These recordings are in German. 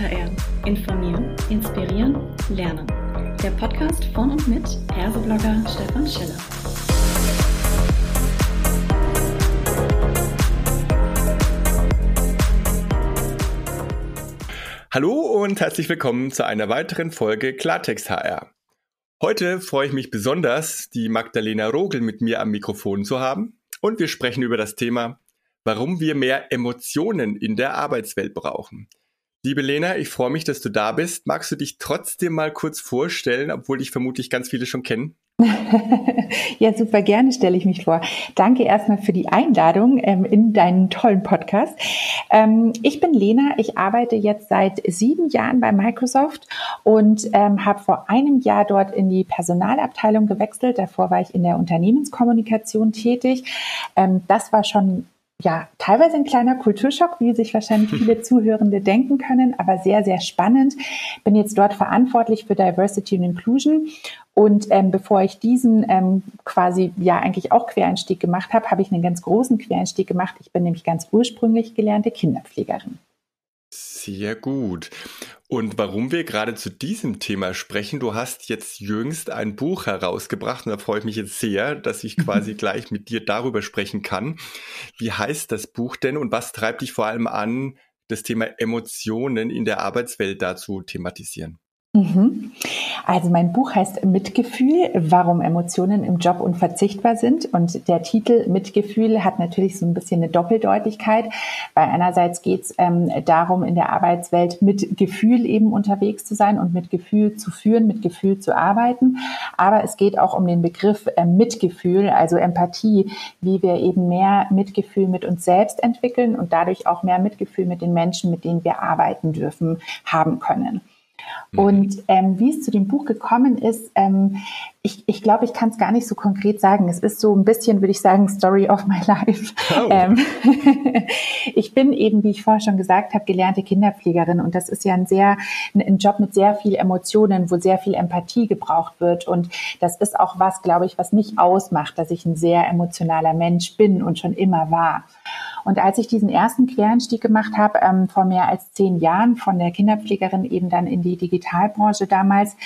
HR. Informieren, inspirieren, lernen. Der Podcast von und mit Herseblogger Stefan Schiller. Hallo und herzlich willkommen zu einer weiteren Folge Klartext HR. Heute freue ich mich besonders, die Magdalena Rogel mit mir am Mikrofon zu haben und wir sprechen über das Thema, warum wir mehr Emotionen in der Arbeitswelt brauchen. Liebe Lena, ich freue mich, dass du da bist. Magst du dich trotzdem mal kurz vorstellen, obwohl dich vermutlich ganz viele schon kennen? ja, super gerne stelle ich mich vor. Danke erstmal für die Einladung ähm, in deinen tollen Podcast. Ähm, ich bin Lena, ich arbeite jetzt seit sieben Jahren bei Microsoft und ähm, habe vor einem Jahr dort in die Personalabteilung gewechselt. Davor war ich in der Unternehmenskommunikation tätig. Ähm, das war schon ja, teilweise ein kleiner Kulturschock, wie sich wahrscheinlich viele Zuhörende denken können, aber sehr, sehr spannend. Bin jetzt dort verantwortlich für Diversity und Inclusion. Und ähm, bevor ich diesen ähm, quasi ja eigentlich auch Quereinstieg gemacht habe, habe ich einen ganz großen Quereinstieg gemacht. Ich bin nämlich ganz ursprünglich gelernte Kinderpflegerin. Sehr gut. Und warum wir gerade zu diesem Thema sprechen, du hast jetzt jüngst ein Buch herausgebracht und da freue ich mich jetzt sehr, dass ich quasi gleich mit dir darüber sprechen kann. Wie heißt das Buch denn und was treibt dich vor allem an, das Thema Emotionen in der Arbeitswelt dazu thematisieren? Mhm. Also mein Buch heißt Mitgefühl, warum Emotionen im Job unverzichtbar sind. Und der Titel Mitgefühl hat natürlich so ein bisschen eine Doppeldeutigkeit, weil einerseits geht es ähm, darum, in der Arbeitswelt mit Gefühl eben unterwegs zu sein und mit Gefühl zu führen, mit Gefühl zu arbeiten. Aber es geht auch um den Begriff äh, Mitgefühl, also Empathie, wie wir eben mehr Mitgefühl mit uns selbst entwickeln und dadurch auch mehr Mitgefühl mit den Menschen, mit denen wir arbeiten dürfen, haben können. Mhm. Und ähm, wie es zu dem Buch gekommen ist, ähm, ich, ich glaube, ich kann es gar nicht so konkret sagen. Es ist so ein bisschen, würde ich sagen, Story of my life. Oh. Ähm, ich bin eben, wie ich vorher schon gesagt habe, gelernte Kinderpflegerin und das ist ja ein sehr ein, ein Job mit sehr viel Emotionen, wo sehr viel Empathie gebraucht wird und das ist auch was, glaube ich, was mich ausmacht, dass ich ein sehr emotionaler Mensch bin und schon immer war. Und als ich diesen ersten Quereinstieg gemacht habe, ähm, vor mehr als zehn Jahren von der Kinderpflegerin eben dann in die Digitalbranche damals,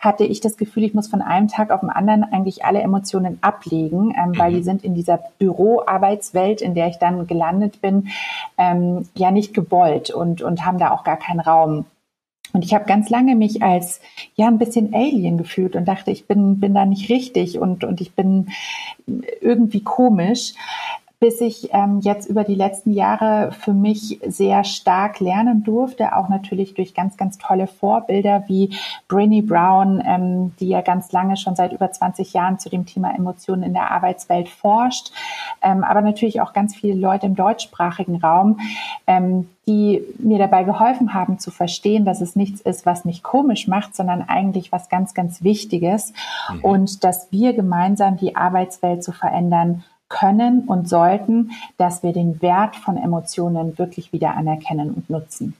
hatte ich das Gefühl, ich muss von einem Tag auf den anderen eigentlich alle Emotionen ablegen, ähm, weil die mhm. sind in dieser Büroarbeitswelt, in der ich dann gelandet bin, ähm, ja nicht gewollt und, und haben da auch gar keinen Raum. Und ich habe ganz lange mich als ja ein bisschen Alien gefühlt und dachte, ich bin bin da nicht richtig und und ich bin irgendwie komisch bis ich ähm, jetzt über die letzten Jahre für mich sehr stark lernen durfte, auch natürlich durch ganz, ganz tolle Vorbilder wie Brinny Brown, ähm, die ja ganz lange schon seit über 20 Jahren zu dem Thema Emotionen in der Arbeitswelt forscht, ähm, aber natürlich auch ganz viele Leute im deutschsprachigen Raum, ähm, die mir dabei geholfen haben zu verstehen, dass es nichts ist, was mich komisch macht, sondern eigentlich was ganz, ganz Wichtiges mhm. und dass wir gemeinsam die Arbeitswelt zu verändern können und sollten, dass wir den Wert von Emotionen wirklich wieder anerkennen und nutzen.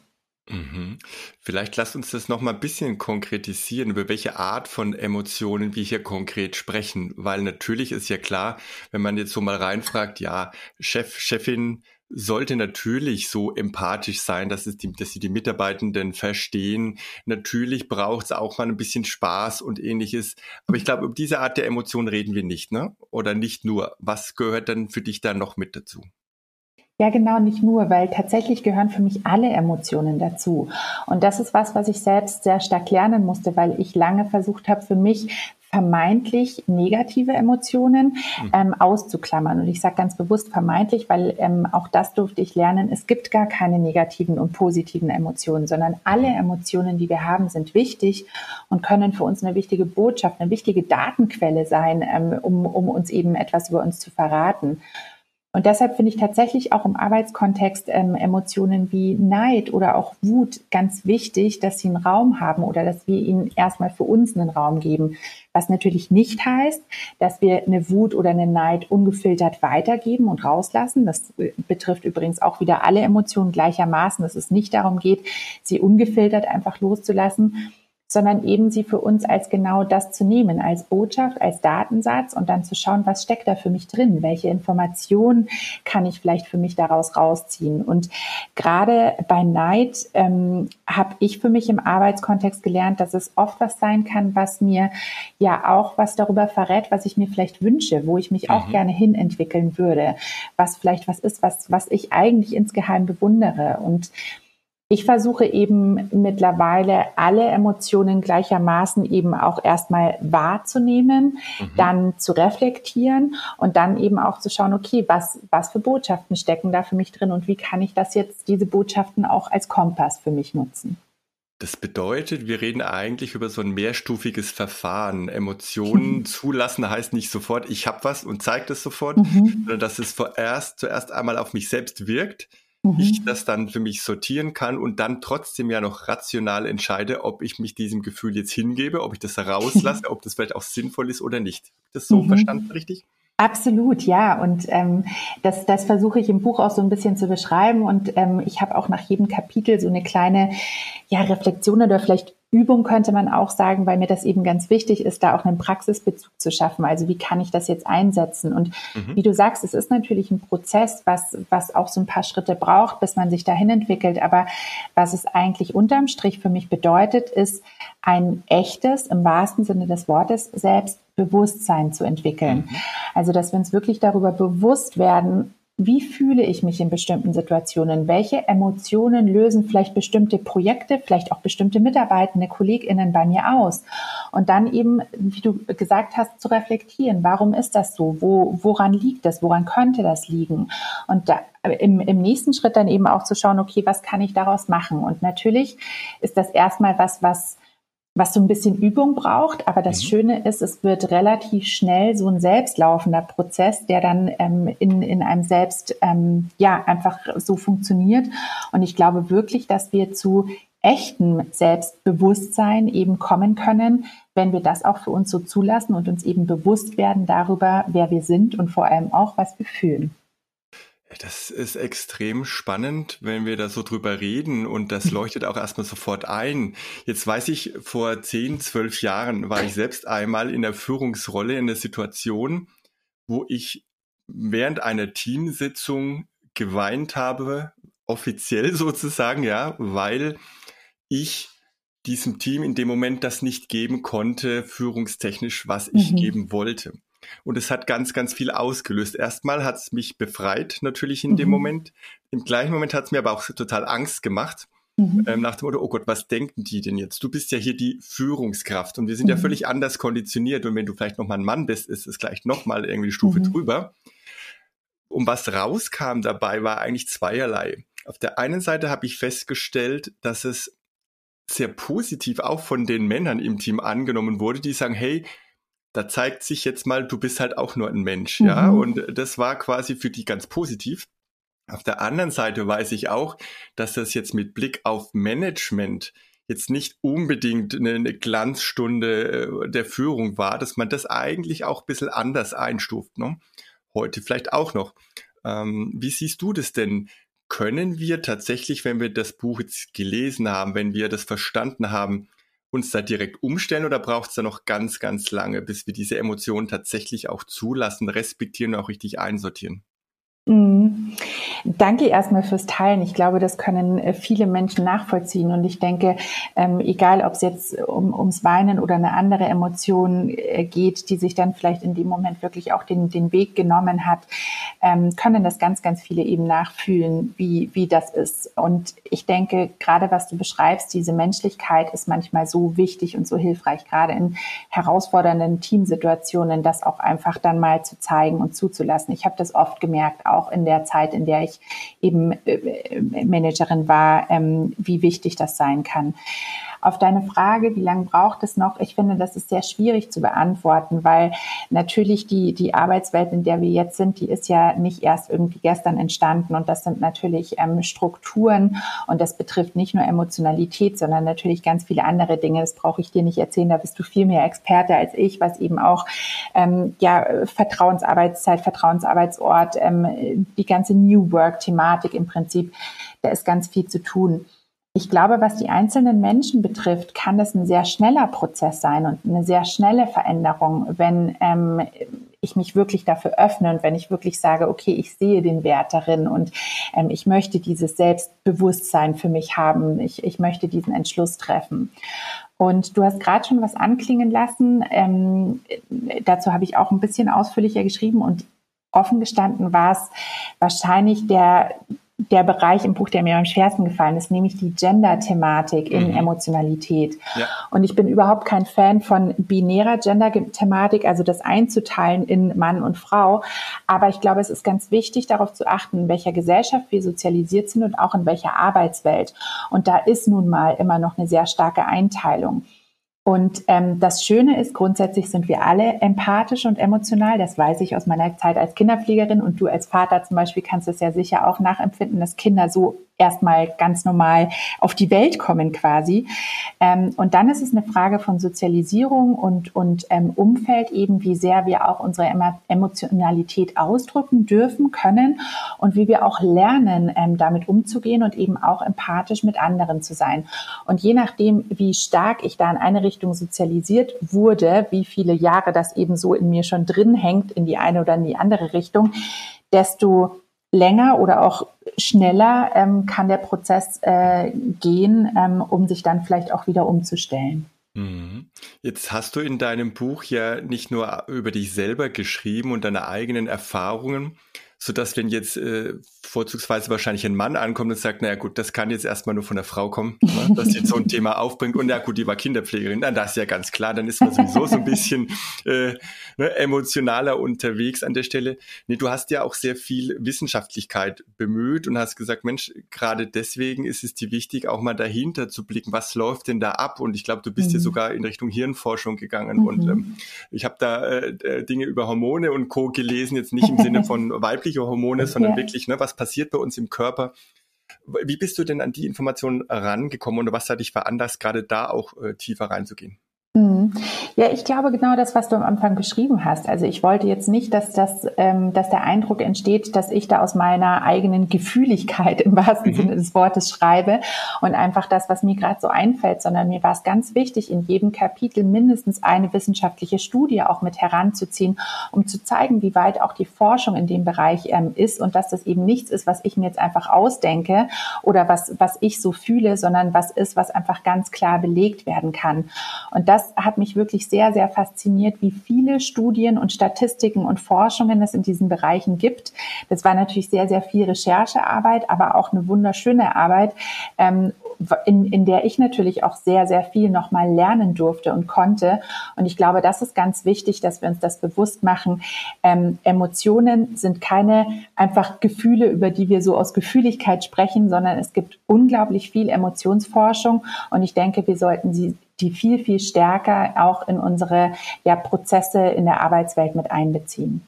Mhm. Vielleicht lasst uns das noch mal ein bisschen konkretisieren, über welche Art von Emotionen wir hier konkret sprechen, weil natürlich ist ja klar, wenn man jetzt so mal reinfragt, ja, Chef, Chefin, sollte natürlich so empathisch sein, dass, es die, dass sie die Mitarbeitenden verstehen. Natürlich braucht es auch mal ein bisschen Spaß und ähnliches. Aber ich glaube, über diese Art der Emotion reden wir nicht, ne? Oder nicht nur. Was gehört dann für dich da noch mit dazu? Ja, genau, nicht nur, weil tatsächlich gehören für mich alle Emotionen dazu. Und das ist was, was ich selbst sehr stark lernen musste, weil ich lange versucht habe, für mich vermeintlich negative Emotionen mhm. ähm, auszuklammern. Und ich sage ganz bewusst vermeintlich, weil ähm, auch das durfte ich lernen. Es gibt gar keine negativen und positiven Emotionen, sondern alle Emotionen, die wir haben, sind wichtig und können für uns eine wichtige Botschaft, eine wichtige Datenquelle sein, ähm, um, um uns eben etwas über uns zu verraten. Und deshalb finde ich tatsächlich auch im Arbeitskontext ähm, Emotionen wie Neid oder auch Wut ganz wichtig, dass sie einen Raum haben oder dass wir ihnen erstmal für uns einen Raum geben. Was natürlich nicht heißt, dass wir eine Wut oder eine Neid ungefiltert weitergeben und rauslassen. Das äh, betrifft übrigens auch wieder alle Emotionen gleichermaßen, dass es nicht darum geht, sie ungefiltert einfach loszulassen sondern eben sie für uns als genau das zu nehmen, als Botschaft, als Datensatz und dann zu schauen, was steckt da für mich drin, welche Informationen kann ich vielleicht für mich daraus rausziehen. Und gerade bei Neid ähm, habe ich für mich im Arbeitskontext gelernt, dass es oft was sein kann, was mir ja auch was darüber verrät, was ich mir vielleicht wünsche, wo ich mich auch mhm. gerne hinentwickeln würde, was vielleicht was ist, was, was ich eigentlich insgeheim bewundere. Und ich versuche eben mittlerweile alle Emotionen gleichermaßen eben auch erstmal wahrzunehmen, mhm. dann zu reflektieren und dann eben auch zu schauen, okay, was, was für Botschaften stecken da für mich drin und wie kann ich das jetzt, diese Botschaften auch als Kompass für mich nutzen. Das bedeutet, wir reden eigentlich über so ein mehrstufiges Verfahren. Emotionen zulassen heißt nicht sofort, ich habe was und zeige das sofort, mhm. sondern dass es vorerst zuerst einmal auf mich selbst wirkt mhm. ich das dann für mich sortieren kann und dann trotzdem ja noch rational entscheide, ob ich mich diesem Gefühl jetzt hingebe, ob ich das rauslasse, ob das vielleicht auch sinnvoll ist oder nicht. Das so mhm. verstanden, richtig? Absolut, ja. Und ähm, das, das versuche ich im Buch auch so ein bisschen zu beschreiben. Und ähm, ich habe auch nach jedem Kapitel so eine kleine ja, Reflexion oder vielleicht Übung könnte man auch sagen, weil mir das eben ganz wichtig ist, da auch einen Praxisbezug zu schaffen. Also wie kann ich das jetzt einsetzen? Und mhm. wie du sagst, es ist natürlich ein Prozess, was, was auch so ein paar Schritte braucht, bis man sich dahin entwickelt. Aber was es eigentlich unterm Strich für mich bedeutet, ist ein echtes, im wahrsten Sinne des Wortes, Selbstbewusstsein zu entwickeln. Mhm. Also, dass wir uns wirklich darüber bewusst werden, wie fühle ich mich in bestimmten Situationen? Welche Emotionen lösen vielleicht bestimmte Projekte, vielleicht auch bestimmte Mitarbeitende, KollegInnen bei mir aus? Und dann eben, wie du gesagt hast, zu reflektieren. Warum ist das so? Wo, woran liegt das? Woran könnte das liegen? Und da, im, im nächsten Schritt dann eben auch zu schauen, okay, was kann ich daraus machen? Und natürlich ist das erstmal was, was was so ein bisschen Übung braucht. Aber das mhm. Schöne ist, es wird relativ schnell so ein selbstlaufender Prozess, der dann ähm, in, in einem selbst ähm, ja einfach so funktioniert. Und ich glaube wirklich, dass wir zu echtem Selbstbewusstsein eben kommen können, wenn wir das auch für uns so zulassen und uns eben bewusst werden darüber, wer wir sind und vor allem auch, was wir fühlen. Das ist extrem spannend, wenn wir da so drüber reden und das leuchtet auch erstmal sofort ein. Jetzt weiß ich, vor zehn, zwölf Jahren war ich selbst einmal in der Führungsrolle in der Situation, wo ich während einer Teamsitzung geweint habe, offiziell sozusagen, ja, weil ich diesem Team in dem Moment das nicht geben konnte, führungstechnisch, was ich mhm. geben wollte. Und es hat ganz, ganz viel ausgelöst. Erstmal hat es mich befreit, natürlich in mhm. dem Moment. Im gleichen Moment hat es mir aber auch total Angst gemacht. Mhm. Ähm, nach dem Motto, oh Gott, was denken die denn jetzt? Du bist ja hier die Führungskraft und wir sind mhm. ja völlig anders konditioniert und wenn du vielleicht nochmal ein Mann bist, ist es gleich nochmal irgendwie die Stufe mhm. drüber. Und was rauskam dabei, war eigentlich zweierlei. Auf der einen Seite habe ich festgestellt, dass es sehr positiv auch von den Männern im Team angenommen wurde, die sagen, hey, da zeigt sich jetzt mal, du bist halt auch nur ein Mensch, mhm. ja. Und das war quasi für die ganz positiv. Auf der anderen Seite weiß ich auch, dass das jetzt mit Blick auf Management jetzt nicht unbedingt eine, Glanzstunde äh, der Führung war, dass man das eigentlich auch ein bisschen anders einstuft. Ne? Heute vielleicht auch noch. Ähm, wie siehst du das denn? Können wir tatsächlich, wenn wir das Buch jetzt gelesen haben, wenn wir das verstanden haben, uns da direkt umstellen oder braucht es da noch ganz, ganz lange, bis wir diese Emotionen tatsächlich auch zulassen, respektieren und auch richtig einsortieren? Mhm. Danke erstmal fürs Teilen. Ich glaube, das können äh, viele Menschen nachvollziehen. Und ich denke, ähm, egal ob es jetzt um, ums Weinen oder eine andere Emotion äh, geht, die sich dann vielleicht in dem Moment wirklich auch den, den Weg genommen hat, ähm, können das ganz, ganz viele eben nachfühlen, wie, wie das ist. Und ich denke, gerade was du beschreibst, diese Menschlichkeit ist manchmal so wichtig und so hilfreich, gerade in herausfordernden Teamsituationen, das auch einfach dann mal zu zeigen und zuzulassen. Ich habe das oft gemerkt, auch in der Zeit, in der ich eben äh, Managerin war, ähm, wie wichtig das sein kann. Auf deine Frage, wie lange braucht es noch? Ich finde, das ist sehr schwierig zu beantworten, weil natürlich die, die Arbeitswelt, in der wir jetzt sind, die ist ja nicht erst irgendwie gestern entstanden und das sind natürlich ähm, Strukturen und das betrifft nicht nur Emotionalität, sondern natürlich ganz viele andere Dinge. Das brauche ich dir nicht erzählen, da bist du viel mehr Experte als ich, was eben auch ähm, ja Vertrauensarbeitszeit, Vertrauensarbeitsort, ähm, die ganze New Work-Thematik im Prinzip, da ist ganz viel zu tun. Ich glaube, was die einzelnen Menschen betrifft, kann das ein sehr schneller Prozess sein und eine sehr schnelle Veränderung, wenn ähm, ich mich wirklich dafür öffne und wenn ich wirklich sage, okay, ich sehe den Wert darin und ähm, ich möchte dieses Selbstbewusstsein für mich haben, ich, ich möchte diesen Entschluss treffen. Und du hast gerade schon was anklingen lassen. Ähm, dazu habe ich auch ein bisschen ausführlicher geschrieben und offen gestanden war es wahrscheinlich der der Bereich im Buch, der mir am schwersten gefallen ist, nämlich die Gender-Thematik in mhm. Emotionalität. Ja. Und ich bin überhaupt kein Fan von binärer Gender-Thematik, also das einzuteilen in Mann und Frau. Aber ich glaube, es ist ganz wichtig, darauf zu achten, in welcher Gesellschaft wir sozialisiert sind und auch in welcher Arbeitswelt. Und da ist nun mal immer noch eine sehr starke Einteilung. Und ähm, das Schöne ist, grundsätzlich sind wir alle empathisch und emotional. Das weiß ich aus meiner Zeit als Kinderpflegerin und du als Vater zum Beispiel kannst es ja sicher auch nachempfinden, dass Kinder so erstmal ganz normal auf die Welt kommen quasi. Ähm, und dann ist es eine Frage von Sozialisierung und, und ähm, Umfeld eben, wie sehr wir auch unsere Emotionalität ausdrücken dürfen, können und wie wir auch lernen, ähm, damit umzugehen und eben auch empathisch mit anderen zu sein. Und je nachdem, wie stark ich da in eine Richtung sozialisiert wurde, wie viele Jahre das eben so in mir schon drin hängt, in die eine oder in die andere Richtung, desto länger oder auch schneller ähm, kann der Prozess äh, gehen, ähm, um sich dann vielleicht auch wieder umzustellen. Mhm. Jetzt hast du in deinem Buch ja nicht nur über dich selber geschrieben und deine eigenen Erfahrungen, so dass wenn jetzt äh, vorzugsweise wahrscheinlich ein Mann ankommt und sagt, naja gut, das kann jetzt erstmal nur von der Frau kommen, ne, dass sie so ein Thema aufbringt und ja gut, die war Kinderpflegerin, dann das ist ja ganz klar, dann ist man sowieso so ein bisschen äh, ne, emotionaler unterwegs an der Stelle. Nee, du hast ja auch sehr viel Wissenschaftlichkeit bemüht und hast gesagt, Mensch, gerade deswegen ist es dir wichtig, auch mal dahinter zu blicken, was läuft denn da ab? Und ich glaube, du bist mhm. ja sogar in Richtung Hirnforschung gegangen mhm. und ähm, ich habe da äh, äh, Dinge über Hormone und Co. gelesen, jetzt nicht im Sinne von weibliche Hormone, sondern ja. wirklich, ne, was passiert bei uns im Körper. Wie bist du denn an die Informationen rangekommen und was hat dich veranlasst, gerade da auch äh, tiefer reinzugehen? Ja, ich glaube genau das, was du am Anfang beschrieben hast. Also ich wollte jetzt nicht, dass das, ähm, dass der Eindruck entsteht, dass ich da aus meiner eigenen Gefühligkeit im wahrsten mhm. Sinne des Wortes schreibe und einfach das, was mir gerade so einfällt, sondern mir war es ganz wichtig, in jedem Kapitel mindestens eine wissenschaftliche Studie auch mit heranzuziehen, um zu zeigen, wie weit auch die Forschung in dem Bereich ähm, ist und dass das eben nichts ist, was ich mir jetzt einfach ausdenke oder was, was ich so fühle, sondern was ist, was einfach ganz klar belegt werden kann. Und das hat mich wirklich sehr, sehr fasziniert, wie viele Studien und Statistiken und Forschungen es in diesen Bereichen gibt. Das war natürlich sehr, sehr viel Recherchearbeit, aber auch eine wunderschöne Arbeit, ähm, in, in der ich natürlich auch sehr, sehr viel nochmal lernen durfte und konnte. Und ich glaube, das ist ganz wichtig, dass wir uns das bewusst machen. Ähm, Emotionen sind keine einfach Gefühle, über die wir so aus Gefühligkeit sprechen, sondern es gibt unglaublich viel Emotionsforschung. Und ich denke, wir sollten sie die viel, viel stärker auch in unsere ja, Prozesse in der Arbeitswelt mit einbeziehen.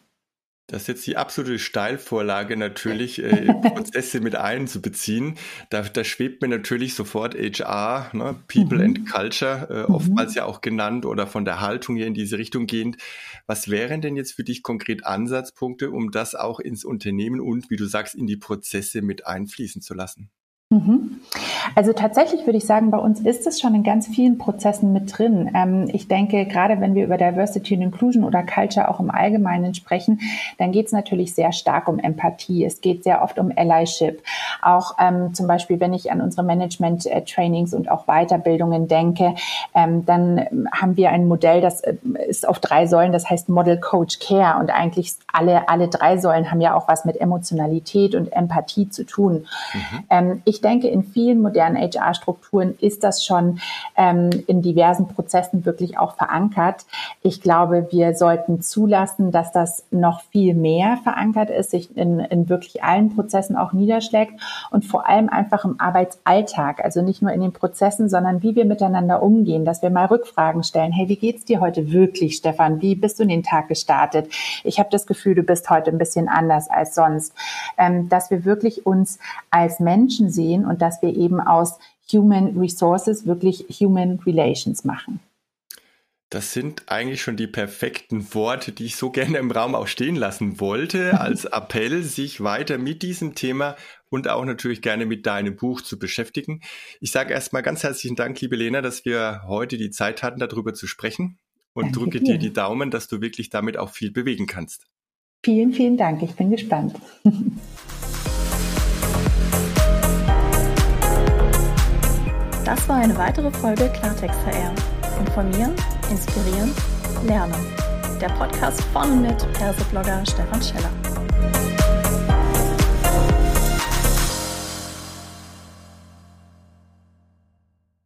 Das ist jetzt die absolute Steilvorlage natürlich, äh, Prozesse mit einzubeziehen. Da, da schwebt mir natürlich sofort HR, ne, People mhm. and Culture, äh, mhm. oftmals ja auch genannt oder von der Haltung hier in diese Richtung gehend. Was wären denn jetzt für dich konkret Ansatzpunkte, um das auch ins Unternehmen und, wie du sagst, in die Prozesse mit einfließen zu lassen? Mhm. Also tatsächlich würde ich sagen, bei uns ist es schon in ganz vielen Prozessen mit drin. Ähm, ich denke, gerade wenn wir über Diversity and Inclusion oder Culture auch im Allgemeinen sprechen, dann geht es natürlich sehr stark um Empathie. Es geht sehr oft um Allyship. Auch ähm, zum Beispiel, wenn ich an unsere Management-Trainings und auch Weiterbildungen denke, ähm, dann haben wir ein Modell, das äh, ist auf drei Säulen, das heißt Model Coach Care. Und eigentlich alle, alle drei Säulen haben ja auch was mit Emotionalität und Empathie zu tun. Mhm. ich ich denke, in vielen modernen HR-Strukturen ist das schon ähm, in diversen Prozessen wirklich auch verankert. Ich glaube, wir sollten zulassen, dass das noch viel mehr verankert ist, sich in, in wirklich allen Prozessen auch niederschlägt und vor allem einfach im Arbeitsalltag, also nicht nur in den Prozessen, sondern wie wir miteinander umgehen, dass wir mal Rückfragen stellen. Hey, wie geht's dir heute wirklich, Stefan? Wie bist du in den Tag gestartet? Ich habe das Gefühl, du bist heute ein bisschen anders als sonst. Ähm, dass wir wirklich uns als Menschen sehen und dass wir eben aus Human Resources wirklich Human Relations machen. Das sind eigentlich schon die perfekten Worte, die ich so gerne im Raum auch stehen lassen wollte, als Appell, sich weiter mit diesem Thema und auch natürlich gerne mit deinem Buch zu beschäftigen. Ich sage erstmal ganz herzlichen Dank, liebe Lena, dass wir heute die Zeit hatten, darüber zu sprechen und Danke drücke dir die Daumen, dass du wirklich damit auch viel bewegen kannst. Vielen, vielen Dank. Ich bin gespannt. Das war eine weitere Folge Klartext HR. Informieren, inspirieren, lernen. Der Podcast von und mit Perseblogger Stefan Scheller.